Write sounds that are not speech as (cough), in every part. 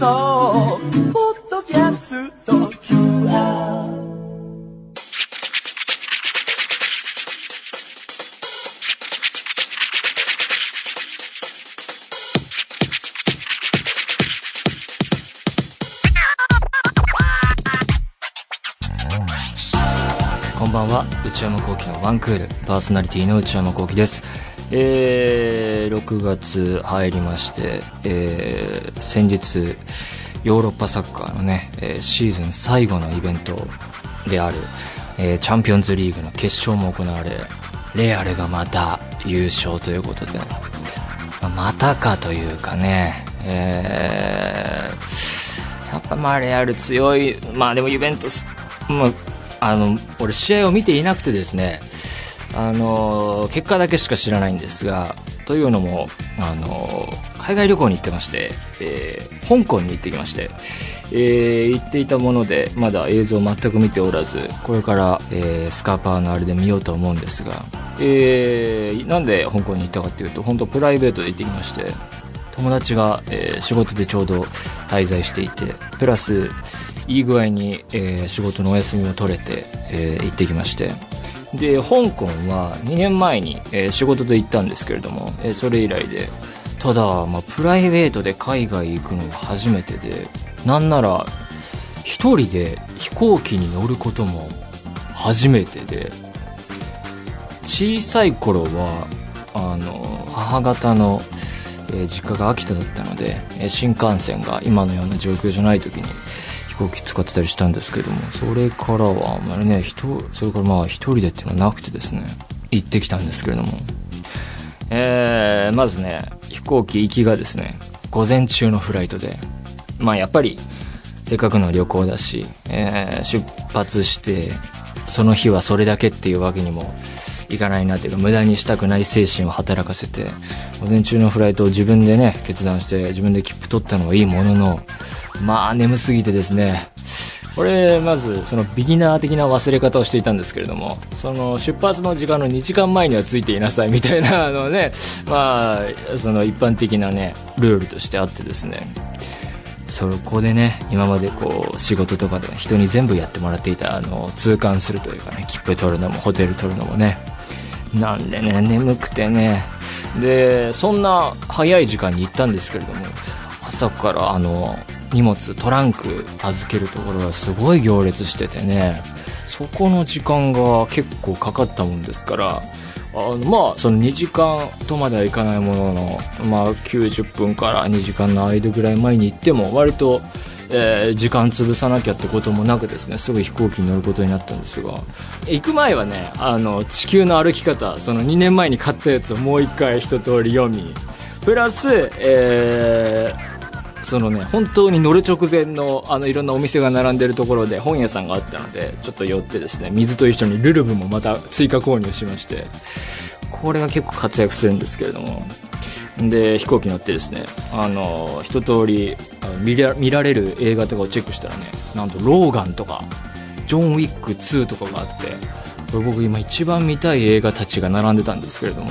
送ポッドキャスト QR こんばんは。内山聖輝のワンクール。パーソナリティの内山聖輝です。えー、6月入りまして、えー、先日ヨーロッパサッカーのね、えーシーズン最後のイベントである、えーチャンピオンズリーグの決勝も行われレアルがまた優勝ということで、またかというかね、えー、やっぱまあレアル強い、まあでもユベントス、まあ、あの、俺試合を見ていなくてですね、あの、結果だけしか知らないんですが、というのも、あの、海外旅行に行ってまして、えー香港に行ってきまして、えー行っていたもので、まだ映像を全く見ておらず、これから、えースカーパーのあれで見ようと思うんですが、えーなんで香港に行ったかっていうと、本当プライベートで行ってきまして、友達が、えー仕事でちょうど滞在していてプラスいい具合に、えー仕事のお休みも取れて、えー行ってきまして。で香港は2年前に、えー仕事で行ったんですけれども、えーそれ以来でただ、まあ、プライベートで海外行くのが初めてでなんなら一人で飛行機に乗ることも初めてで小さい頃はあの母方の、えー実家が秋田だったので、えー新幹線が今のような状況じゃない時に飛行機使ってたりしたんですけどもそれからはあんまりね人それからまあ一人でっていうのはなくてですね行ってきたんですけれども。えーまずね飛行機行きがですね午前中のフライトでまあやっぱりせっかくの旅行だし、えー出発してその日はそれだけっていうわけにもいかないなっていうか無駄にしたくない精神を働かせて午前中のフライトを自分でね決断して自分で切符取ったのはいいもののまあ眠すぎてですね。これまずそのビギナー的な忘れ方をしていたんですけれどもその出発の時間の2時間前にはついていなさいみたいなあのねまあその一般的なねルールとしてあってですね。そこでね今までこう仕事とかで人に全部やってもらっていたあの痛感するというかね切符取るのもホテル取るのもねなんでね眠くてね。でそんな早い時間に行ったんですけれども朝からあの荷物トランク預けるところがすごい行列しててね。そこの時間が結構かかったもんですからあのまあその2時間とまではいかないものの、まあ、90分から2時間の間ぐらい前に行っても割と、えー時間潰さなきゃってこともなくですねすぐ飛行機に乗ることになったんですが。行く前はねあの地球の歩き方その2年前に買ったやつをもう一回一通り読みプラス、えーそのね本当に乗る直前のあのいろんなお店が並んでるところで本屋さんがあったのでちょっと寄ってですね水と一緒にルルブもまた追加購入しましてこれが結構活躍するんですけれども。で飛行機乗ってですねあの一通り見ら見られる映画とかをチェックしたらねなんと「ローガン」とか「ジョン・ウィック2」とかがあってこれ僕今一番見たい映画たちが並んでたんですけれども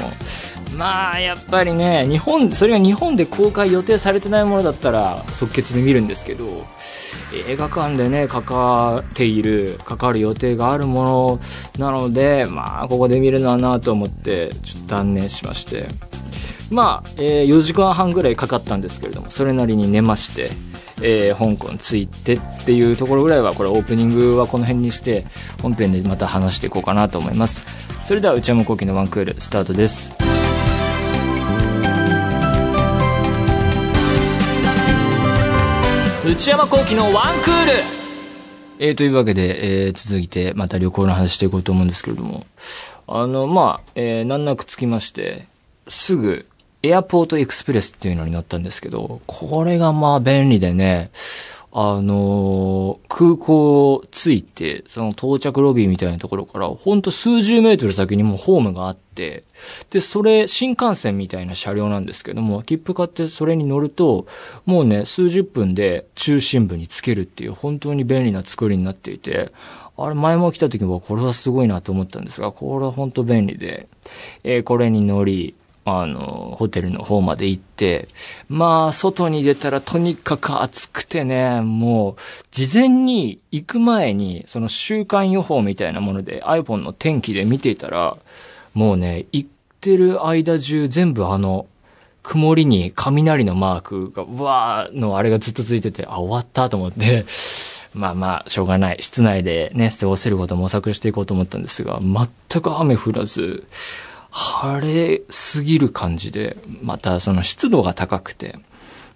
まあやっぱりね日本それが日本で公開予定されてないものだったら即決で見るんですけど映画館でね関わっている関わる予定があるものなのでまあここで見るのはなと思ってちょっと断念しまして。まあ、えー4時間半ぐらいかかったんですけれどもそれなりに寝まして、えー香港着いてっていうところぐらいはこれオープニングはこの辺にして本編でまた話していこうかなと思います。それでは内山昂輝のワンクールスタートです。内山昂輝のワンクール。えー、というわけで、えー続いてまた旅行の話していこうと思うんですけれども、あの、まあ、えー難なくつきまして、すぐ、エアポートエクスプレスっていうのに乗ったんですけど、これがまあ便利でね、あのー空港着いて、その到着ロビーみたいなところから、ほんと数十メートル先にもうホームがあって、で、それ、新幹線みたいな車両なんですけども、切符買ってそれに乗ると、もうね、数十分で中心部に着けるっていう、本当に便利な作りになっていて、あれ、前も来た時はこれはすごいなと思ったんですが、これは本当便利で、えーこれに乗り、ああの、ホテルの方まで行って、まあ、外に出たらとにかく暑くてね、もう、事前に行く前に、その週間予報みたいなもので iPhone の天気で見ていたら、もうね、行ってる間中全部あの、曇りに雷のマークが、うわーのあれがずっとついてて、あ、終わったと思って、まあまあ、しょうがない。室内でね、過ごせることを模索していこうと思ったんですが、全く雨降らず、晴れすぎる感じで、またその湿度が高くて、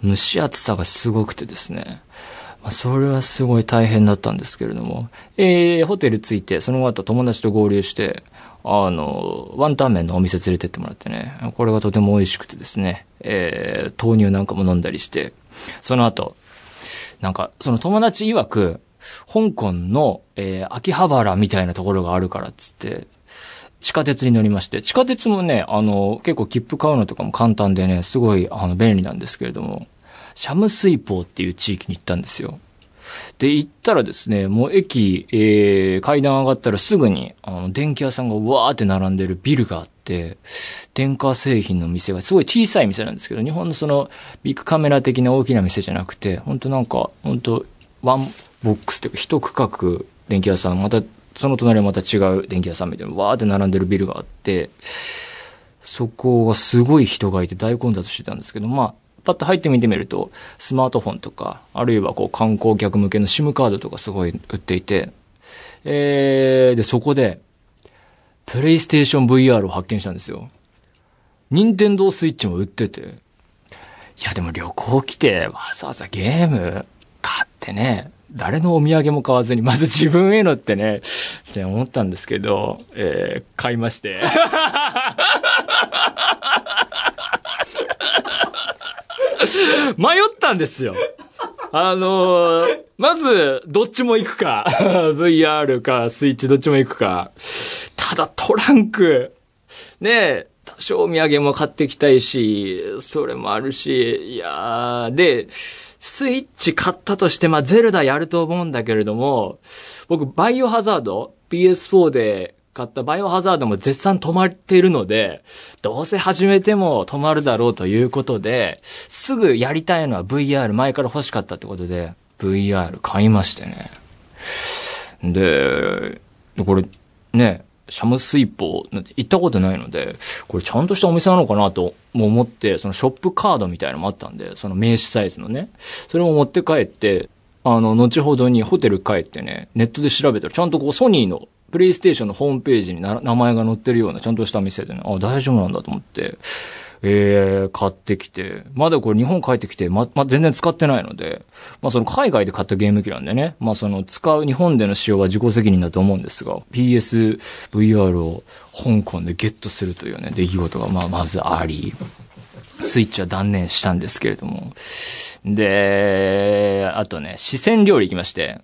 蒸し暑さがすごくてですね。まあ、それはすごい大変だったんですけれども、えー、ホテル着いて、その後友達と合流して、あの、ワンタン麺のお店連れてってもらってね、これがとても美味しくてですね、えー、豆乳なんかも飲んだりして、その後、なんか、その友達曰く、香港の、えー、秋葉原みたいなところがあるからっつって、地下鉄に乗りまして、地下鉄もね、あの、結構切符買うのとかも簡単でね、すごい、あの、便利なんですけれども、シャムスイポっていう地域に行ったんですよ。で、行ったらですね、もう駅、えー、階段上がったらすぐに、あの、電気屋さんがわーって並んでるビルがあって、電化製品の店がすごい小さい店なんですけど、日本のその、ビックカメラ的な大きな店じゃなくて、本当なんか、本当ワンボックスっていうか、一区画電気屋さん、また、その隣はまた違う電気屋さんみたいな、わーって並んでるビルがあって、そこがすごい人がいて大混雑してたんですけど、まあ、パッと入ってみてみると、スマートフォンとか、あるいはこう観光客向けの SIM カードとかすごい売っていて、えー、で、そこで、プレイステーション VR を発見したんですよ。任天堂スイッチも売ってて。いや、でも旅行来て、わざわざゲーム買ってね、誰のお土産も買わずに、まず自分へのってね、って思ったんですけど、えー、買いまして。迷ったんですよ。あのーまず、どっちも行くか。VR か、スイッチどっちも行くか。ただ、トランク。ねえ、多少お土産も買ってきたいし、それもあるし、いやー、で、スイッチ買ったとして、まあ、ゼルダやると思うんだけれども、僕、バイオハザード ?PS4 で買ったバイオハザードも絶賛止まっているので、どうせ始めても止まるだろうということで、すぐやりたいのは VR 前から欲しかったってことで、VR 買いましてね。で、これ、ね、シャムスイポなんて行ったことないので、これちゃんとしたお店なのかなとも思って、そのショップカードみたいなのもあったんで、その名刺サイズのね。それも持って帰って、あの、後ほどにホテル帰ってね、ネットで調べたら、ちゃんとこうソニーのプレイステーションのホームページに名前が載ってるようなちゃんとした店でね、あ、大丈夫なんだと思って、えー、買ってきて、まだこれ日本帰ってきて、ま、ま、全然使ってないので、まあその海外で買ったゲーム機なんでね、まあその使う日本での使用は自己責任だと思うんですが、PSVR を香港でゲットするというね、出来事がまあまずあり、スイッチは断念したんですけれども。で、あとね、四川料理行きまして、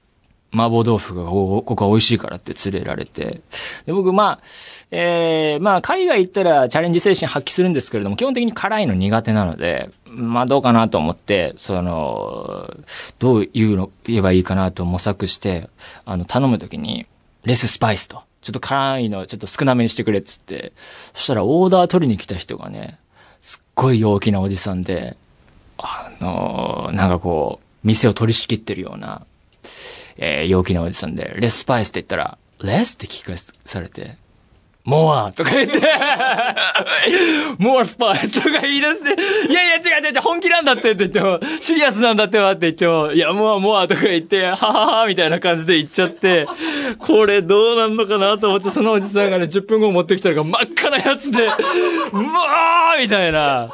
麻婆豆腐がここは美味しいからって連れられて。で僕、まあ、えー、まあ、海外行ったらチャレンジ精神発揮するんですけれども、基本的に辛いの苦手なので、まあ、どうかなと思って、その、どう言うの、言えばいいかなと模索して、あの、頼むときに、レススパイスと。ちょっと辛いのちょっと少なめにしてくれっつって。そしたらオーダー取りに来た人がね、すっごい陽気なおじさんで、あのなんかこう、店を取り仕切ってるような、えー陽気なおじさんで、レスパイスって言ったら、レスって聞かされて、モアとか言って、(laughs) モアスパイスとか言い出して、いやいや違う違う違う、本気なんだってって言っても、シリアスなんだってわって言っても、いや、モアモアとか言って、はははみたいな感じで言っちゃって、これどうなんのかなと思って、そのおじさんがね、10分後持ってきたのが真っ赤なやつで、うわーみたいな。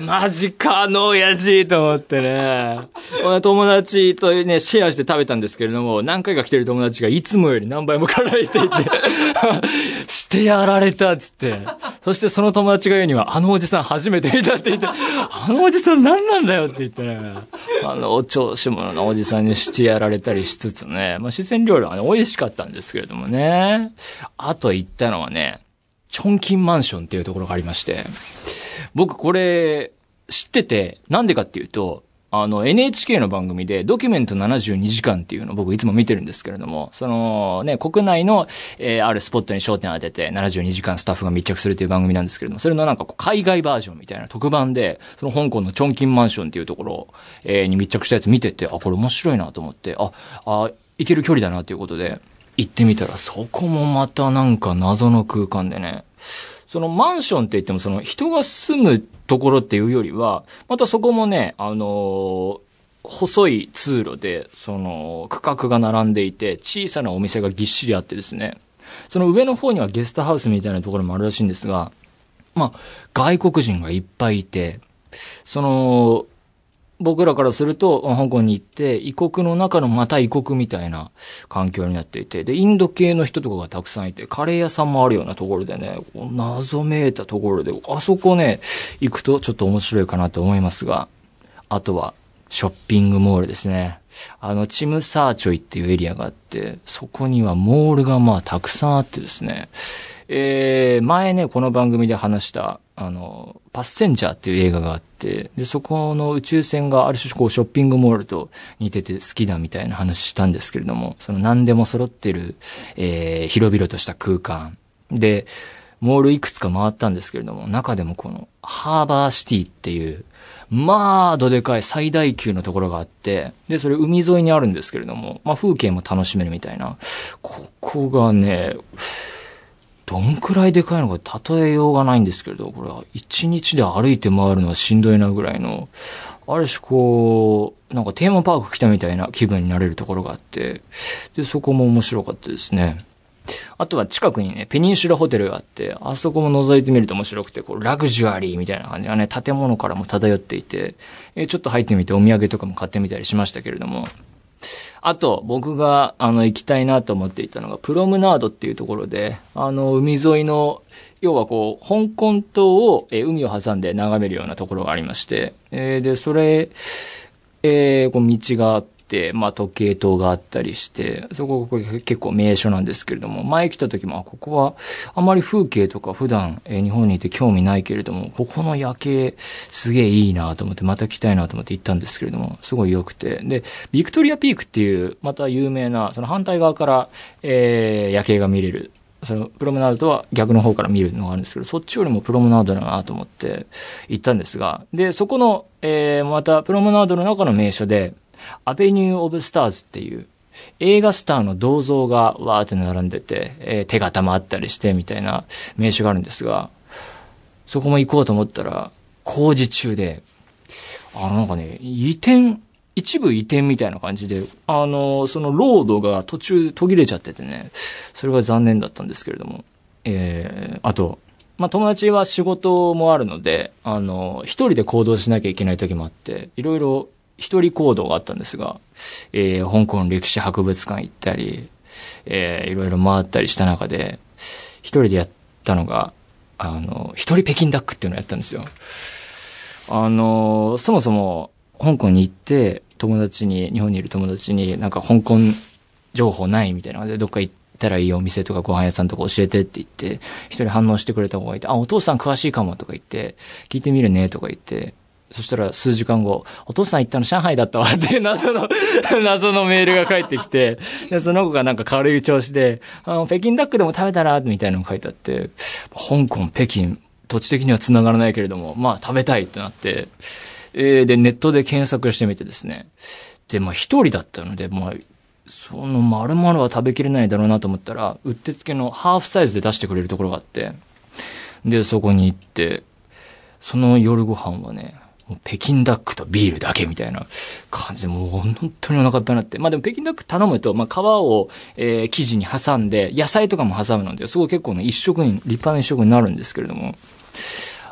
マジか、あの親父と思ってね。友達とね、シェアして食べたんですけれども、何回か来てる友達がいつもより何倍も辛いって言って、してやられたっつって。そしてその友達が言うには、あのおじさん初めて見たって言って、あのおじさん何なんだよって言ってね。あの、お調子者のおじさんにしてやられたりしつつね。まあ、四川料理はね、美味しかったんですけれどもね。あと行ったのはね、チョンキンマンションっていうところがありまして。僕これ、知ってて、なんでかっていうと、あの、NHK の番組で、ドキュメント72時間っていうのを僕いつも見てるんですけれども、そのね、国内の、えー、あるスポットに焦点を当てて、72時間スタッフが密着するっていう番組なんですけれども、それのなんかこう海外バージョンみたいな特番で、その香港のチョンキンマンションっていうところ、えー、に密着したやつ見てて、あ、これ面白いなと思って、あ、あ、行ける距離だなっていうことで、行ってみたら、そこもまたなんか謎の空間でね、そのマンションって言ってもその人が住むところっていうよりは、またそこもね、あのー、細い通路で、その、区画が並んでいて、小さなお店がぎっしりあってですね、その上の方にはゲストハウスみたいなところもあるらしいんですが、まあ、外国人がいっぱいいて、その、僕らからすると、香港に行って、異国の中のまた異国みたいな環境になっていて、で、インド系の人とかがたくさんいて、カレー屋さんもあるようなところでね、謎めいたところで、あそこね、行くとちょっと面白いかなと思いますが、あとは、ショッピングモールですね。あの、チムサーチョイっていうエリアがあって、そこにはモールがまあたくさんあってですね、えー、前ね、この番組で話した、あの、パッセンジャーっていう映画があって、で、そこの宇宙船がある種こうショッピングモールと似てて好きだみたいな話したんですけれども、その何でも揃ってる、えー、広々とした空間。で、モールいくつか回ったんですけれども、中でもこのハーバーシティっていう、まあ、どでかい最大級のところがあって、で、それ海沿いにあるんですけれども、まあ風景も楽しめるみたいな。ここがね、どんくらいでかいのか例えようがないんですけれど、これは一日で歩いて回るのはしんどいなぐらいの、ある種こう、なんかテーマパーク来たみたいな気分になれるところがあって、で、そこも面白かったですね。あとは近くにね、ペニンシュラホテルがあって、あそこも覗いてみると面白くて、こう、ラグジュアリーみたいな感じがね、建物からも漂っていて、えちょっと入ってみてお土産とかも買ってみたりしましたけれども、あと、僕が、あの、行きたいなと思っていたのが、プロムナードっていうところで、あの、海沿いの、要はこう、香港島を、え海を挟んで眺めるようなところがありまして、えー、で、それ、えー、こう道があって、、まあ、時計塔があったりして、そここ結構名所なんですけれども、前来た時も、ここはあまり風景とか普段、え、日本にいて興味ないけれども、ここの夜景すげえいいなと思って、また来たいなと思って行ったんですけれども、すごい良くて。で、ビクトリアピークっていう、また有名な、その反対側から、えー、夜景が見れるそのプロムナードとは逆の方から見るのがあるんですけど、そっちよりもプロムナードだなと思って行ったんですが、で、そこの、えー、またプロムナードの中の名所で、アベニュー・オブ・スターズっていう映画スターの銅像がわーって並んでて、えー、手形もあったりしてみたいな名所があるんですが、そこも行こうと思ったら工事中で、あのなんかね、移転、一部移転みたいな感じで、あの、そのロードが途中途切れちゃっててね、それが残念だったんですけれども、えー、あと、まあ、友達は仕事もあるので、あの、一人で行動しなきゃいけない時もあって、いろいろ一人行動があったんですが、えー、香港歴史博物館行ったり、えー、いろいろ回ったりした中で、一人でやったのが、あの、一人北京ダックっていうのをやったんですよ。あの、そもそも、香港に行って、友達に、日本にいる友達に、なんか香港情報ないみたいなので、どっか行ったらいいお店とかご飯屋さんとか教えてって言って、一人反応してくれた子がいて、あ、お父さん詳しいかもとか言って、聞いてみるねとか言って、そしたら数時間後、お父さん行ったの上海だったわっていう謎の (laughs) 謎のメールが返ってきて、で、その子がなんか軽い調子で、あの、北京ダックでも食べたらみたいなのが書いてあって、香港、北京、土地的には繋がらないけれども、まあ食べたいってなって、えー、で、ネットで検索してみてですね。で、まあ一人だったので、まあ、その丸々は食べきれないだろうなと思ったら、うってつけのハーフサイズで出してくれるところがあって、で、そこに行って、その夜ご飯はね、北京ダックとビールだけみたいな感じで、もう本当にお腹いっぱいになって。まあでも北京ダック頼むと、まあ皮を、えー、生地に挟んで、野菜とかも挟むので、すごい結構ね、一食に、立派な一食になるんですけれども。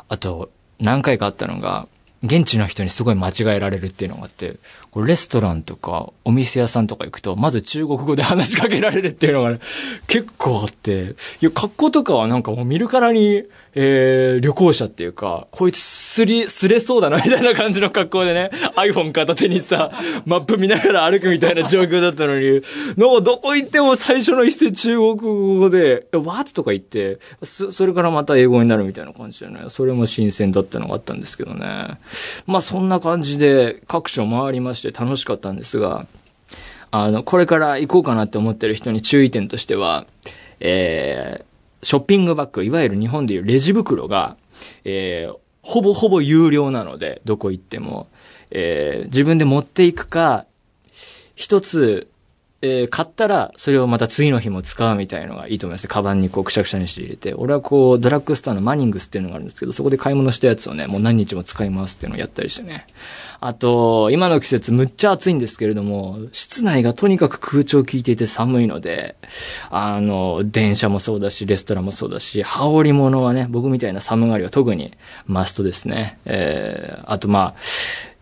あと、何回かあったのが、現地の人にすごい間違えられるっていうのがあって、これレストランとかお店屋さんとか行くと、まず中国語で話しかけられるっていうのが、ね、(laughs) 結構あって、いや、格好とかはなんかもう見るからに、えー、旅行者っていうか、こいつすり、すれそうだなみたいな感じの格好でね、iPhone 片手にさ、マップ見ながら歩くみたいな (laughs) 状況だったのに、なんかどこ行っても最初の一斉中国語で、え、what? とか言って、そ、それからまた英語になるみたいな感じでね、それも新鮮だったのがあったんですけどね。まあそんな感じで各所回りまして楽しかったんですが、あの、これから行こうかなって思ってる人に注意点としては、えー、ショッピングバッグ、いわゆる日本でいうレジ袋が、えー、ほぼほぼ有料なので、どこ行っても。えー、自分で持っていくか、一つえー、買ったら、それをまた次の日も使うみたいのがいいと思います。カバンにこう、くしゃくしゃにして入れて。俺はこう、ドラッグストアのマニングスっていうのがあるんですけど、そこで買い物したやつをね、もう何日も使いますっていうのをやったりしてね。あと、今の季節むっちゃ暑いんですけれども、室内がとにかく空調効いていて寒いので、あの、電車もそうだし、レストランもそうだし、羽織物はね、僕みたいな寒がりは特にマストですね。えー、あとまあ、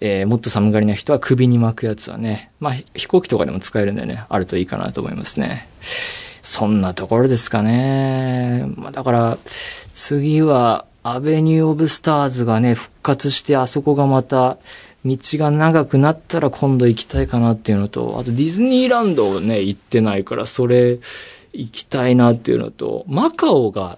えー、もっと寒がりな人は首に巻くやつはね、まあ飛行機とかでも使えるんでね、あるといいかなと思いますね。そんなところですかね。まあだから、次は、アベニュー・オブ・スターズがね、復活して、あそこがまた、道が長くなったら今度行きたいかなっていうのと、あとディズニーランドをね、行ってないから、それ、行きたいなっていうのと、マカオが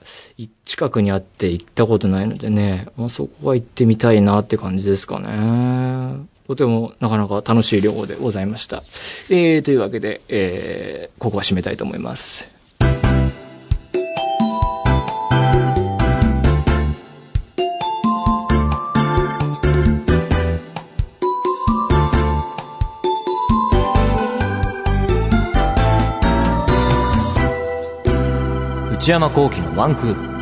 近くにあって行ったことないのでね、まあ、そこは行ってみたいなって感じですかね。とてもなかなか楽しい旅行でございました。えー、というわけで、えー、ここは締めたいと思います。内山幸喜のワンクール。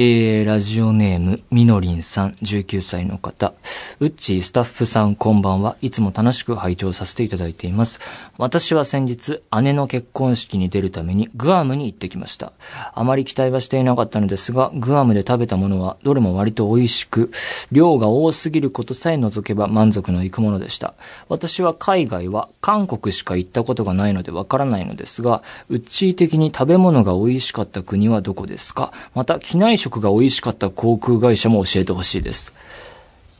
えー、ラジオネーム、みのりんさん、19歳の方。うっちースタッフさんこんばんは。いつも楽しく拝聴させていただいています。私は先日、姉の結婚式に出るためにグアムに行ってきました。あまり期待はしていなかったのですが、グアムで食べたものはどれも割と美味しく、量が多すぎることさえ除けば満足のいくものでした。私は海外は韓国しか行ったことがないのでわからないのですが、うっちー的に食べ物が美味しかった国はどこですか？また、機内食が美味しかった航空会社も教えてほしいです。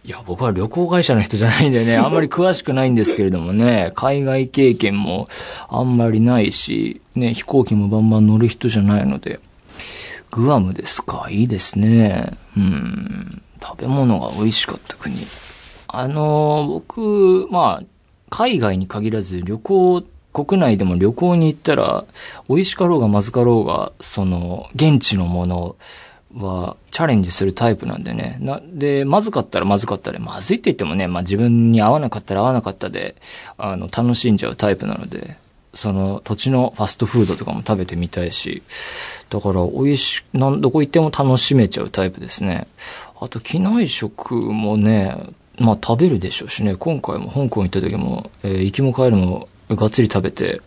いや、僕は旅行会社の人じゃないんでね、(laughs) あんまり詳しくないんですけれどもね、海外経験もあんまりないし、ね、飛行機もバンバン乗る人じゃないので、グアムですか、いいですね。うん、食べ物が美味しかった国。あの僕、まあ、海外に限らず旅行、国内でも旅行に行ったら、美味しかろうがまずかろうが、その、現地のもの、はチャレンジするタイプなんでね。な、で、まずかったらまずかったで、まずいって言ってもね、まあ自分に合わなかったら合わなかったで、あの、楽しんじゃうタイプなので、その土地のファストフードとかも食べてみたいし、だから美味し、なん、どこ行っても楽しめちゃうタイプですね。あと、機内食もね、まあ食べるでしょうしね、今回も香港行った時も、えー、行きも帰るもがっつり食べて、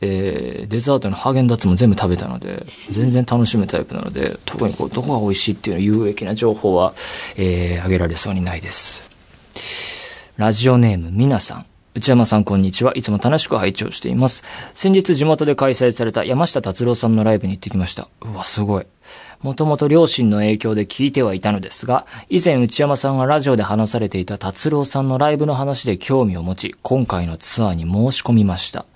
えー、デザートのハーゲンダッツも全部食べたので、全然楽しむタイプなので、特にこう、どこが美味しいっていうの有益な情報は、えー、あげられそうにないです。ラジオネーム、みなさん。内山さんこんにちは。いつも楽しく拝聴しています。先日地元で開催された山下達郎さんのライブに行ってきました。うわ、すごい。もともと両親の影響で聞いてはいたのですが、以前内山さんがラジオで話されていた達郎さんのライブの話で興味を持ち、今回のツアーに申し込みました。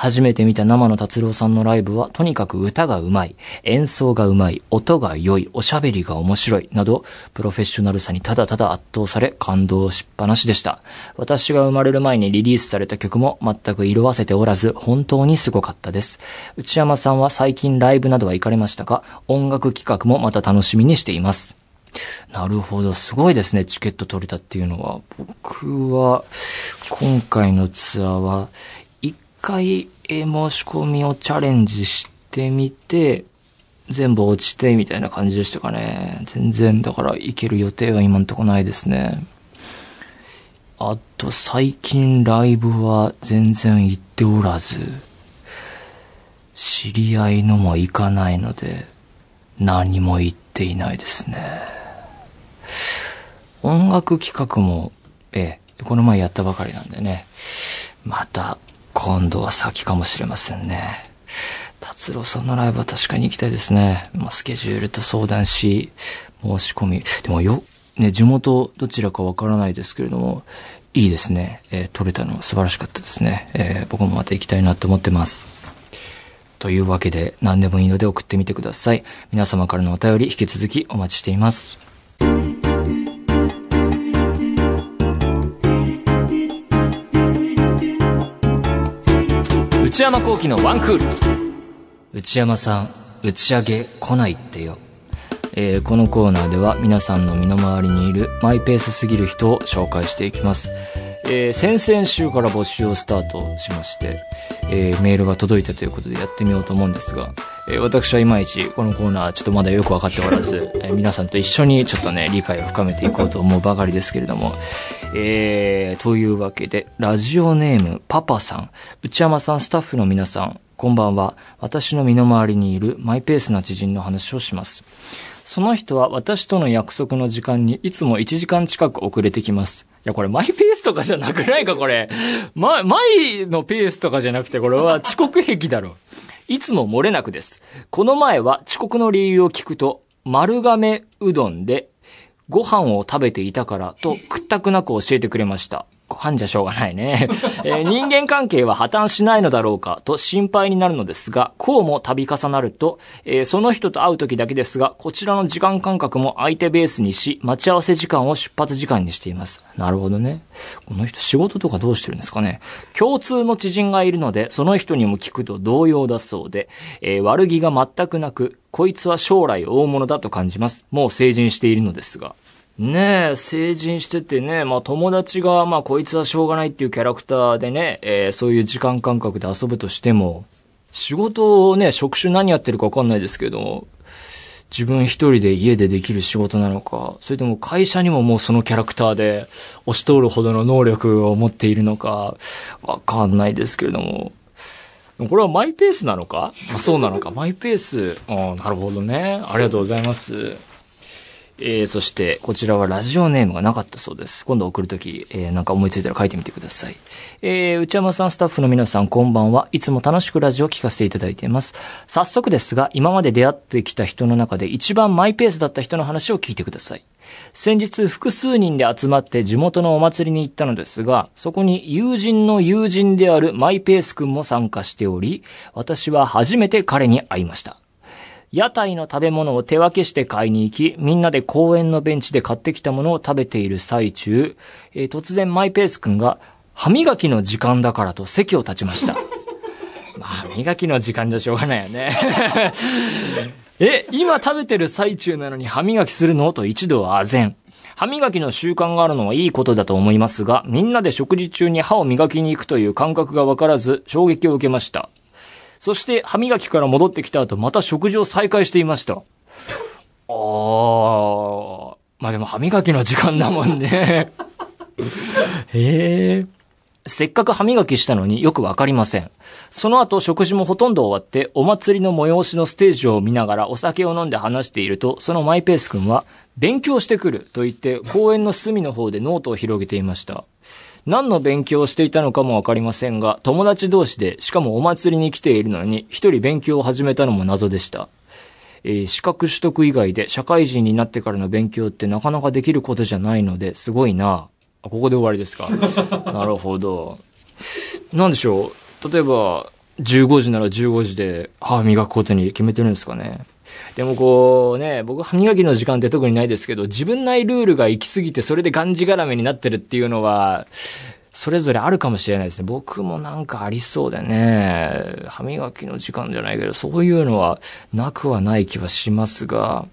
初めて見た生の達郎さんのライブは、とにかく歌が上手い、演奏が上手い、音が良い、おしゃべりが面白い、など、プロフェッショナルさにただただ圧倒され、感動しっぱなしでした。私が生まれる前にリリースされた曲も全く色あせておらず、本当にすごかったです。内山さんは最近ライブなどは行かれましたか？音楽企画もまた楽しみにしています。なるほど。すごいですね。チケット取れたっていうのは。僕は、今回のツアーは、回、え申し込みをチャレンジしてみて、全部落ちてみたいな感じでしたかね。全然、だから行ける予定は今んとこないですね。あと、最近ライブは全然行っておらず、知り合いのも行かないので、何も言っていないですね。音楽企画も、ええ、この前やったばかりなんでね、また今度は先かもしれませんね。達郎さんのライブは確かに行きたいですね。まあ、スケジュールと相談し、申し込み。でもよ、ね、地元どちらかわからないですけれども、いいですね。えー、撮れたの素晴らしかったですね。えー、僕もまた行きたいなと思ってます。というわけで、何でもいいので送ってみてください。皆様からのお便り引き続きお待ちしています。内山幸喜のワンクール内山さん打ち上げ来ないってよえーこのコーナーでは皆さんの身の回りにいるマイペースすぎる人を紹介していきます。えー先々週から募集をスタートしまして、えーメールが届いたということでやってみようと思うんですが、えー私はいまいちこのコーナーちょっとまだよくわかっておらず、えー皆さんと一緒にちょっとね、理解を深めていこうと思うばかりですけれども、えーというわけで、ラジオネームパパさん、内山さんスタッフの皆さん、こんばんは。私の身の回りにいるマイペースな知人の話をします。その人は私との約束の時間にいつも1時間近く遅れてきます。いや、これマイペースとかじゃなくないか、これ。ま、マイのペースとかじゃなくて、これは遅刻癖だろ。いつも漏れなくです。この前は遅刻の理由を聞くと、丸亀うどんでご飯を食べていたからと屈託なく教えてくれました。ご飯じゃしょうがないね。(laughs) えー人間関係は破綻しないのだろうかと心配になるのですが、こうも度重なると、えーその人と会う時だけですが、こちらの時間感覚も相手ベースにし、待ち合わせ時間を出発時間にしています。なるほどね。この人仕事とかどうしてるんですかね。共通の知人がいるので、その人にも聞くと同様だそうで、えー悪気が全くなく、こいつは将来大物だと感じます。もう成人しているのですが。ねえ、成人しててね、まあ友達が、まあこいつはしょうがないっていうキャラクターでね、えーそういう時間感覚で遊ぶとしても、仕事をね、職種何やってるかわかんないですけども、自分一人で家でできる仕事なのか、それとも会社にももうそのキャラクターで押し通るほどの能力を持っているのか、わかんないですけれども、これはマイペースなのか、まあ、そうなのか。マイペース。あなるほどね。ありがとうございます。えー、そして、こちらはラジオネームがなかったそうです。今度送るとき、えー、なんか思いついたら書いてみてください。えー、内山さんスタッフの皆さんこんばんは。いつも楽しくラジオを聞かせていただいています。早速ですが、今まで出会ってきた人の中で一番マイペースだった人の話を聞いてください。先日複数人で集まって地元のお祭りに行ったのですが、そこに友人の友人であるマイペース君も参加しており、私は初めて彼に会いました。屋台の食べ物を手分けして買いに行き、みんなで公園のベンチで買ってきたものを食べている最中、えー突然マイペース君が、歯磨きの時間だからと席を立ちました。(laughs) まあ、歯磨きの時間じゃしょうがないよね。(laughs) え、今食べてる最中なのに歯磨きするの？と一度は唖然。歯磨きの習慣があるのはいいことだと思いますが、みんなで食事中に歯を磨きに行くという感覚がわからず、衝撃を受けました。そして歯磨きから戻ってきた後、また食事を再開していました。あー。まあでも歯磨きの時間だもんね。(laughs) へえ。せっかく歯磨きしたのによくわかりません。その後食事もほとんど終わってお祭りの催しのステージを見ながらお酒を飲んで話していると、そのマイペース君は勉強してくると言って公園の隅の方でノートを広げていました。何の勉強をしていたのかもわかりませんが、友達同士で、しかもお祭りに来ているのに、一人勉強を始めたのも謎でした。えー資格取得以外で社会人になってからの勉強ってなかなかできることじゃないので、すごいな。あここで終わりですか。(laughs) なるほど。なんでしょう。例えば、15時なら15時で歯磨くことに決めてるんですかね。でもこうね、僕歯磨きの時間って特にないですけど、自分内ルールが行き過ぎてそれでがんじがらめになってるっていうのは、それぞれあるかもしれないですね。僕もなんかありそうでね、歯磨きの時間じゃないけど、そういうのはなくはない気はしますが、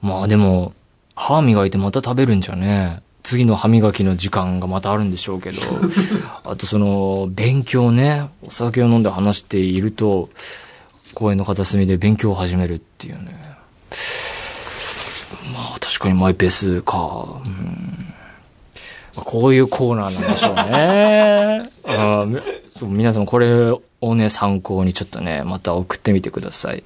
まあでも、歯磨いてまた食べるんじゃね、次の歯磨きの時間がまたあるんでしょうけど、(laughs) あとその、勉強ね、お酒を飲んで話していると、公園の片隅で勉強を始めるっていうね。まあ確かにマイペースか。うんまあこういうコーナーなんでしょうね。(laughs) あみそう皆さんこれをね、参考にちょっとね、また送ってみてください。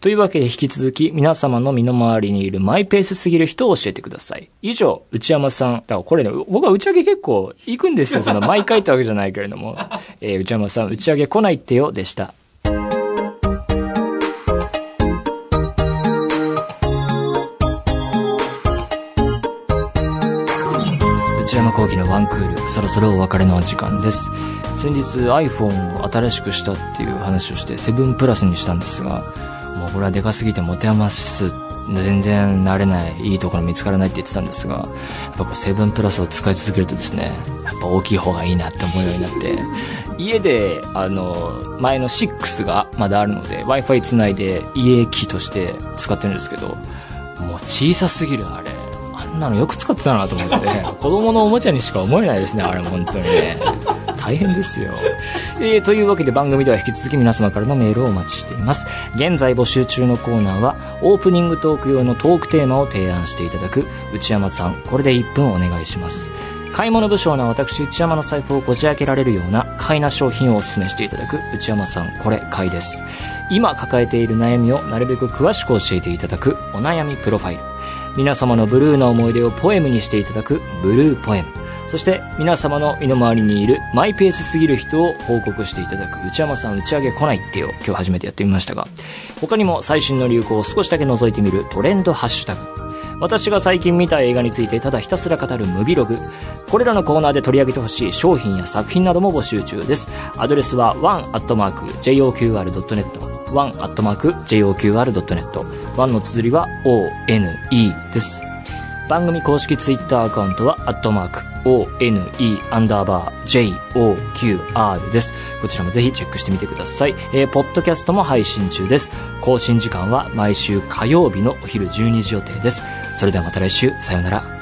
というわけで引き続き皆様の身の回りにいるマイペースすぎる人を教えてください。以上、内山さん。だからこれね、僕は打ち上げ結構行くんですよ。その毎回ってわけじゃないけれども。えー内山さん、打ち上げ来ないってよ、でした。内山幸喜のワンクール、そろそろお別れの時間です。先日 iPhone を新しくしたっていう話をして、7プラスにしたんですが、もうこれはでかすぎて持て余す全然慣れないいいところ見つからないって言ってたんですがやっぱこうセブンプラスを使い続けるとですねやっぱ大きい方がいいなって思うようになって家であの前の6がまだあるので w i f i つないで家機として使ってるんですけどもう小さすぎるあれんなのよく使ってたなと思って (laughs) 子供のおもちゃにしか思えないですねあれ本当にね大変ですよ。(laughs) えー、というわけで番組では引き続き皆様からのメールをお待ちしています。現在募集中のコーナーは、オープニングトーク用のトークテーマを提案していただく、内山さん、これで1分お願いします。買い物不詳な私内山の財布をこじ開けられるような買いな商品をお勧めしていただく内山さんこれ買いです今抱えている悩みをなるべく詳しく教えていただくお悩みプロファイル皆様のブルーな思い出をポエムにしていただくブルーポエムそして皆様の身の回りにいるマイペースすぎる人を報告していただく内山さん打ち上げ来ないってよ今日初めてやってみましたが他にも最新の流行を少しだけ覗いてみるトレンドハッシュタグ私が最近見た映画についてただひたすら語るムビログ。これらのコーナーで取り上げてほしい商品や作品なども募集中です。アドレスは one.joqr.net。one.joqr.net。one の綴りは one です。番組公式ツイッターアカウントは、アットマーク、one アンダーバー joqr です。こちらもぜひチェックしてみてください。えー、ポッドキャストも配信中です。更新時間は毎週火曜日のお昼12時予定です。それではまた来週、さようなら。